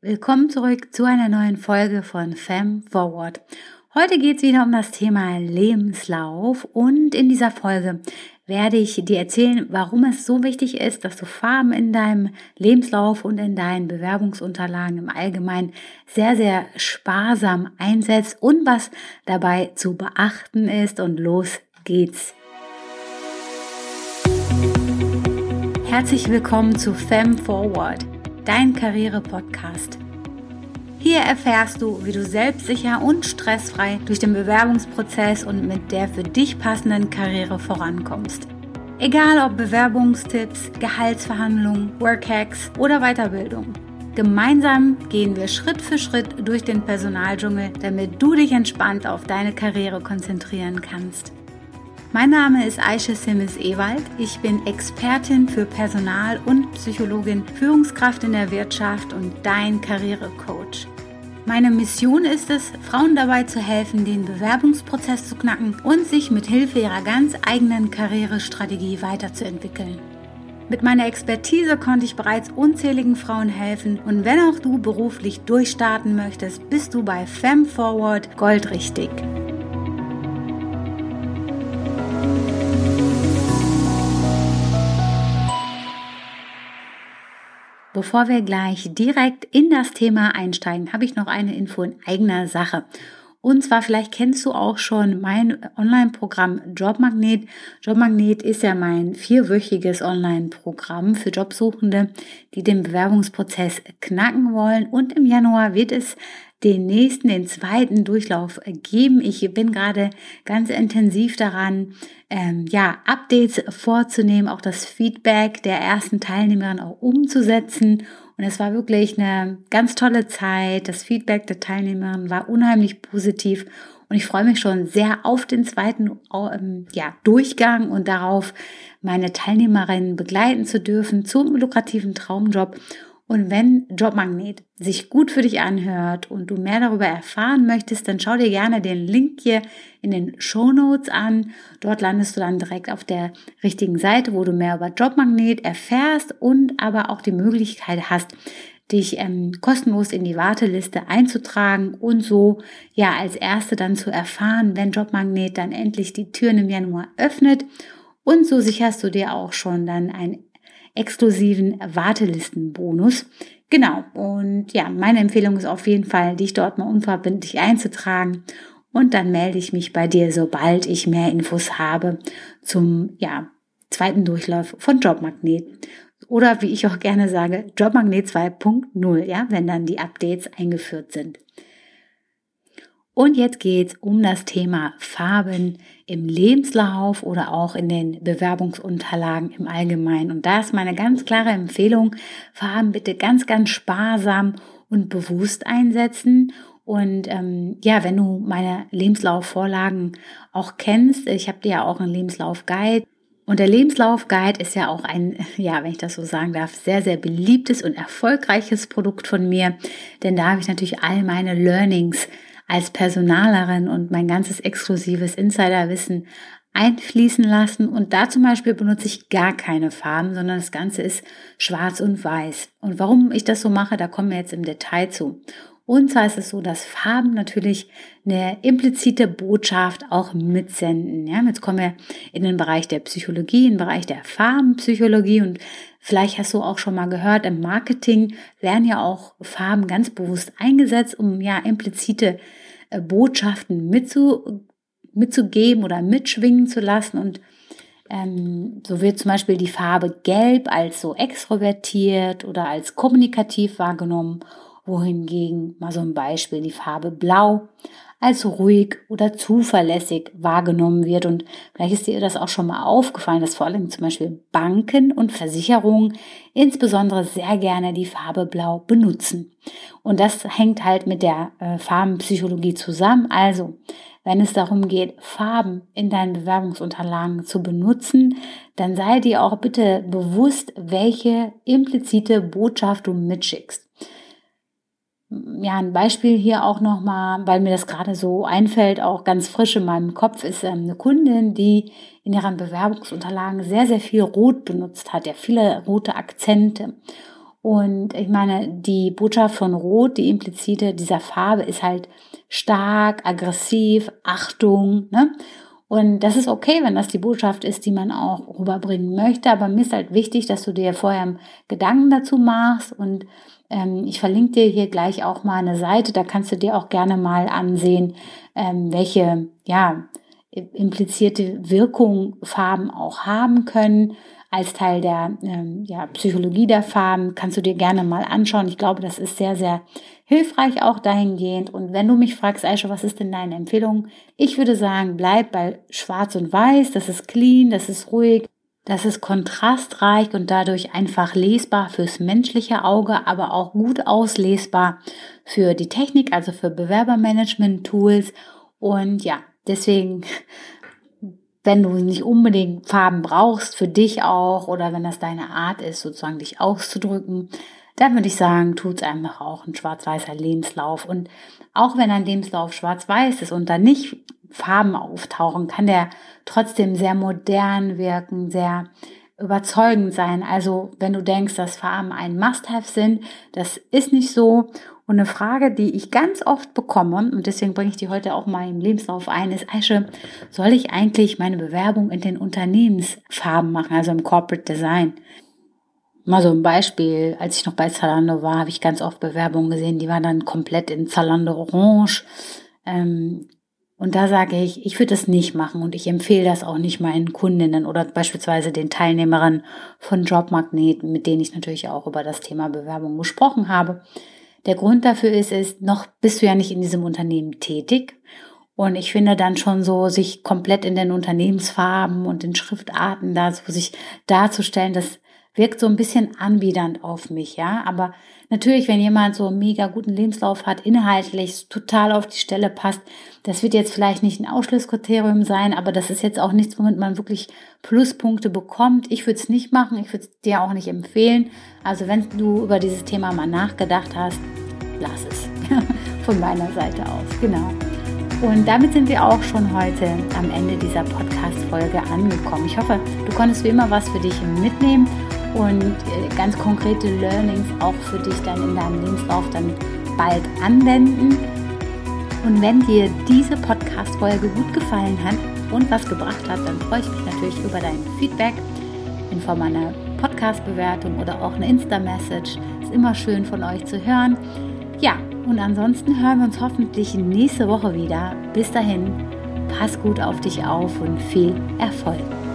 Willkommen zurück zu einer neuen Folge von Fem Forward. Heute geht es wieder um das Thema Lebenslauf und in dieser Folge werde ich dir erzählen, warum es so wichtig ist, dass du Farben in deinem Lebenslauf und in deinen Bewerbungsunterlagen im Allgemeinen sehr, sehr sparsam einsetzt und was dabei zu beachten ist. Und los geht's. Herzlich willkommen zu Fem Forward dein Karriere-Podcast. Hier erfährst du, wie du selbstsicher und stressfrei durch den Bewerbungsprozess und mit der für dich passenden Karriere vorankommst. Egal ob Bewerbungstipps, Gehaltsverhandlungen, Workhacks oder Weiterbildung. Gemeinsam gehen wir Schritt für Schritt durch den Personaldschungel, damit du dich entspannt auf deine Karriere konzentrieren kannst. Mein Name ist Aisha Simmes Ewald. Ich bin Expertin für Personal und Psychologin, Führungskraft in der Wirtschaft und dein Karrierecoach. Meine Mission ist es, Frauen dabei zu helfen, den Bewerbungsprozess zu knacken und sich mit Hilfe ihrer ganz eigenen Karrierestrategie weiterzuentwickeln. Mit meiner Expertise konnte ich bereits unzähligen Frauen helfen und wenn auch du beruflich durchstarten möchtest, bist du bei FemForward goldrichtig. Bevor wir gleich direkt in das Thema einsteigen, habe ich noch eine Info in eigener Sache. Und zwar, vielleicht kennst du auch schon mein Online-Programm Jobmagnet. Jobmagnet ist ja mein vierwöchiges Online-Programm für Jobsuchende, die den Bewerbungsprozess knacken wollen. Und im Januar wird es den nächsten, den zweiten Durchlauf geben. Ich bin gerade ganz intensiv daran, ähm, ja, Updates vorzunehmen, auch das Feedback der ersten Teilnehmerin auch umzusetzen. Und es war wirklich eine ganz tolle Zeit. Das Feedback der Teilnehmerin war unheimlich positiv. Und ich freue mich schon sehr auf den zweiten ähm, ja, Durchgang und darauf, meine Teilnehmerinnen begleiten zu dürfen zum lukrativen Traumjob. Und wenn Jobmagnet sich gut für dich anhört und du mehr darüber erfahren möchtest, dann schau dir gerne den Link hier in den Show Notes an. Dort landest du dann direkt auf der richtigen Seite, wo du mehr über Jobmagnet erfährst und aber auch die Möglichkeit hast, dich ähm, kostenlos in die Warteliste einzutragen und so ja als erste dann zu erfahren, wenn Jobmagnet dann endlich die Türen im Januar öffnet. Und so sicherst du dir auch schon dann ein exklusiven Wartelistenbonus. Genau. Und ja, meine Empfehlung ist auf jeden Fall, dich dort mal unverbindlich einzutragen. Und dann melde ich mich bei dir, sobald ich mehr Infos habe zum, ja, zweiten Durchlauf von Jobmagnet. Oder wie ich auch gerne sage, Jobmagnet 2.0, ja, wenn dann die Updates eingeführt sind. Und jetzt geht's um das Thema Farben im Lebenslauf oder auch in den Bewerbungsunterlagen im Allgemeinen. Und da ist meine ganz klare Empfehlung, Farben bitte ganz, ganz sparsam und bewusst einsetzen. Und ähm, ja, wenn du meine Lebenslaufvorlagen auch kennst, ich habe dir ja auch einen Lebenslaufguide. Und der Lebenslaufguide ist ja auch ein, ja, wenn ich das so sagen darf, sehr, sehr beliebtes und erfolgreiches Produkt von mir. Denn da habe ich natürlich all meine Learnings als Personalerin und mein ganzes exklusives Insiderwissen einfließen lassen. Und da zum Beispiel benutze ich gar keine Farben, sondern das Ganze ist schwarz und weiß. Und warum ich das so mache, da kommen wir jetzt im Detail zu. Und zwar ist es so, dass Farben natürlich eine implizite Botschaft auch mitsenden. Ja, jetzt kommen wir in den Bereich der Psychologie, in den Bereich der Farbenpsychologie. Und vielleicht hast du auch schon mal gehört, im Marketing werden ja auch Farben ganz bewusst eingesetzt, um ja implizite äh, Botschaften mitzu, mitzugeben oder mitschwingen zu lassen. Und ähm, so wird zum Beispiel die Farbe Gelb als so extrovertiert oder als kommunikativ wahrgenommen wohingegen mal so ein Beispiel die Farbe Blau als ruhig oder zuverlässig wahrgenommen wird. Und vielleicht ist dir das auch schon mal aufgefallen, dass vor allem zum Beispiel Banken und Versicherungen insbesondere sehr gerne die Farbe Blau benutzen. Und das hängt halt mit der äh, Farbenpsychologie zusammen. Also, wenn es darum geht, Farben in deinen Bewerbungsunterlagen zu benutzen, dann sei dir auch bitte bewusst, welche implizite Botschaft du mitschickst ja, ein Beispiel hier auch nochmal, weil mir das gerade so einfällt, auch ganz frisch in meinem Kopf, ist ähm, eine Kundin, die in ihren Bewerbungsunterlagen sehr, sehr viel Rot benutzt hat, ja, viele rote Akzente. Und ich meine, die Botschaft von Rot, die implizite dieser Farbe, ist halt stark, aggressiv, Achtung. Ne? Und das ist okay, wenn das die Botschaft ist, die man auch rüberbringen möchte. Aber mir ist halt wichtig, dass du dir vorher Gedanken dazu machst. Und ähm, ich verlinke dir hier gleich auch mal eine Seite. Da kannst du dir auch gerne mal ansehen, ähm, welche, ja, implizierte Wirkung Farben auch haben können als Teil der ähm, ja, Psychologie der Farben. Kannst du dir gerne mal anschauen. Ich glaube, das ist sehr, sehr hilfreich auch dahingehend. Und wenn du mich fragst, Aisha, was ist denn deine Empfehlung? Ich würde sagen, bleib bei Schwarz und Weiß. Das ist clean, das ist ruhig. Das ist kontrastreich und dadurch einfach lesbar fürs menschliche Auge, aber auch gut auslesbar für die Technik, also für Bewerbermanagement-Tools. Und ja, deswegen wenn du nicht unbedingt Farben brauchst, für dich auch, oder wenn das deine Art ist, sozusagen dich auszudrücken, dann würde ich sagen, tut es einfach auch ein schwarz-weißer Lebenslauf. Und auch wenn ein Lebenslauf schwarz-weiß ist und da nicht Farben auftauchen, kann der trotzdem sehr modern wirken, sehr überzeugend sein. Also wenn du denkst, dass Farben ein Must-Have sind, das ist nicht so. Und eine Frage, die ich ganz oft bekomme, und deswegen bringe ich die heute auch mal im Lebenslauf ein, ist, Aische, soll ich eigentlich meine Bewerbung in den Unternehmensfarben machen, also im Corporate Design? Mal so ein Beispiel, als ich noch bei Zalando war, habe ich ganz oft Bewerbungen gesehen, die waren dann komplett in Zalando Orange. Ähm, und da sage ich, ich würde das nicht machen und ich empfehle das auch nicht meinen Kundinnen oder beispielsweise den Teilnehmerinnen von Jobmagneten, mit denen ich natürlich auch über das Thema Bewerbung gesprochen habe. Der Grund dafür ist, ist, noch bist du ja nicht in diesem Unternehmen tätig. Und ich finde dann schon so, sich komplett in den Unternehmensfarben und den Schriftarten da so sich darzustellen, das wirkt so ein bisschen anbiedernd auf mich, ja. Aber natürlich, wenn jemand so einen mega guten Lebenslauf hat, inhaltlich total auf die Stelle passt, das wird jetzt vielleicht nicht ein Ausschlusskriterium sein, aber das ist jetzt auch nichts, womit man wirklich Pluspunkte bekommt. Ich würde es nicht machen, ich würde es dir auch nicht empfehlen. Also wenn du über dieses Thema mal nachgedacht hast, lass es. Von meiner Seite aus, genau. Und damit sind wir auch schon heute am Ende dieser Podcast-Folge angekommen. Ich hoffe, du konntest wie immer was für dich mitnehmen und äh, ganz konkrete Learnings auch für dich dann in deinem Lebenslauf dann bald anwenden. Und wenn dir diese Podcast-Folge gut gefallen hat und was gebracht hat, dann freue ich mich natürlich über dein Feedback in Form einer Podcast-Bewertung oder auch eine Insta-Message. Ist immer schön von euch zu hören. Ja, und ansonsten hören wir uns hoffentlich nächste Woche wieder. Bis dahin, pass gut auf dich auf und viel Erfolg.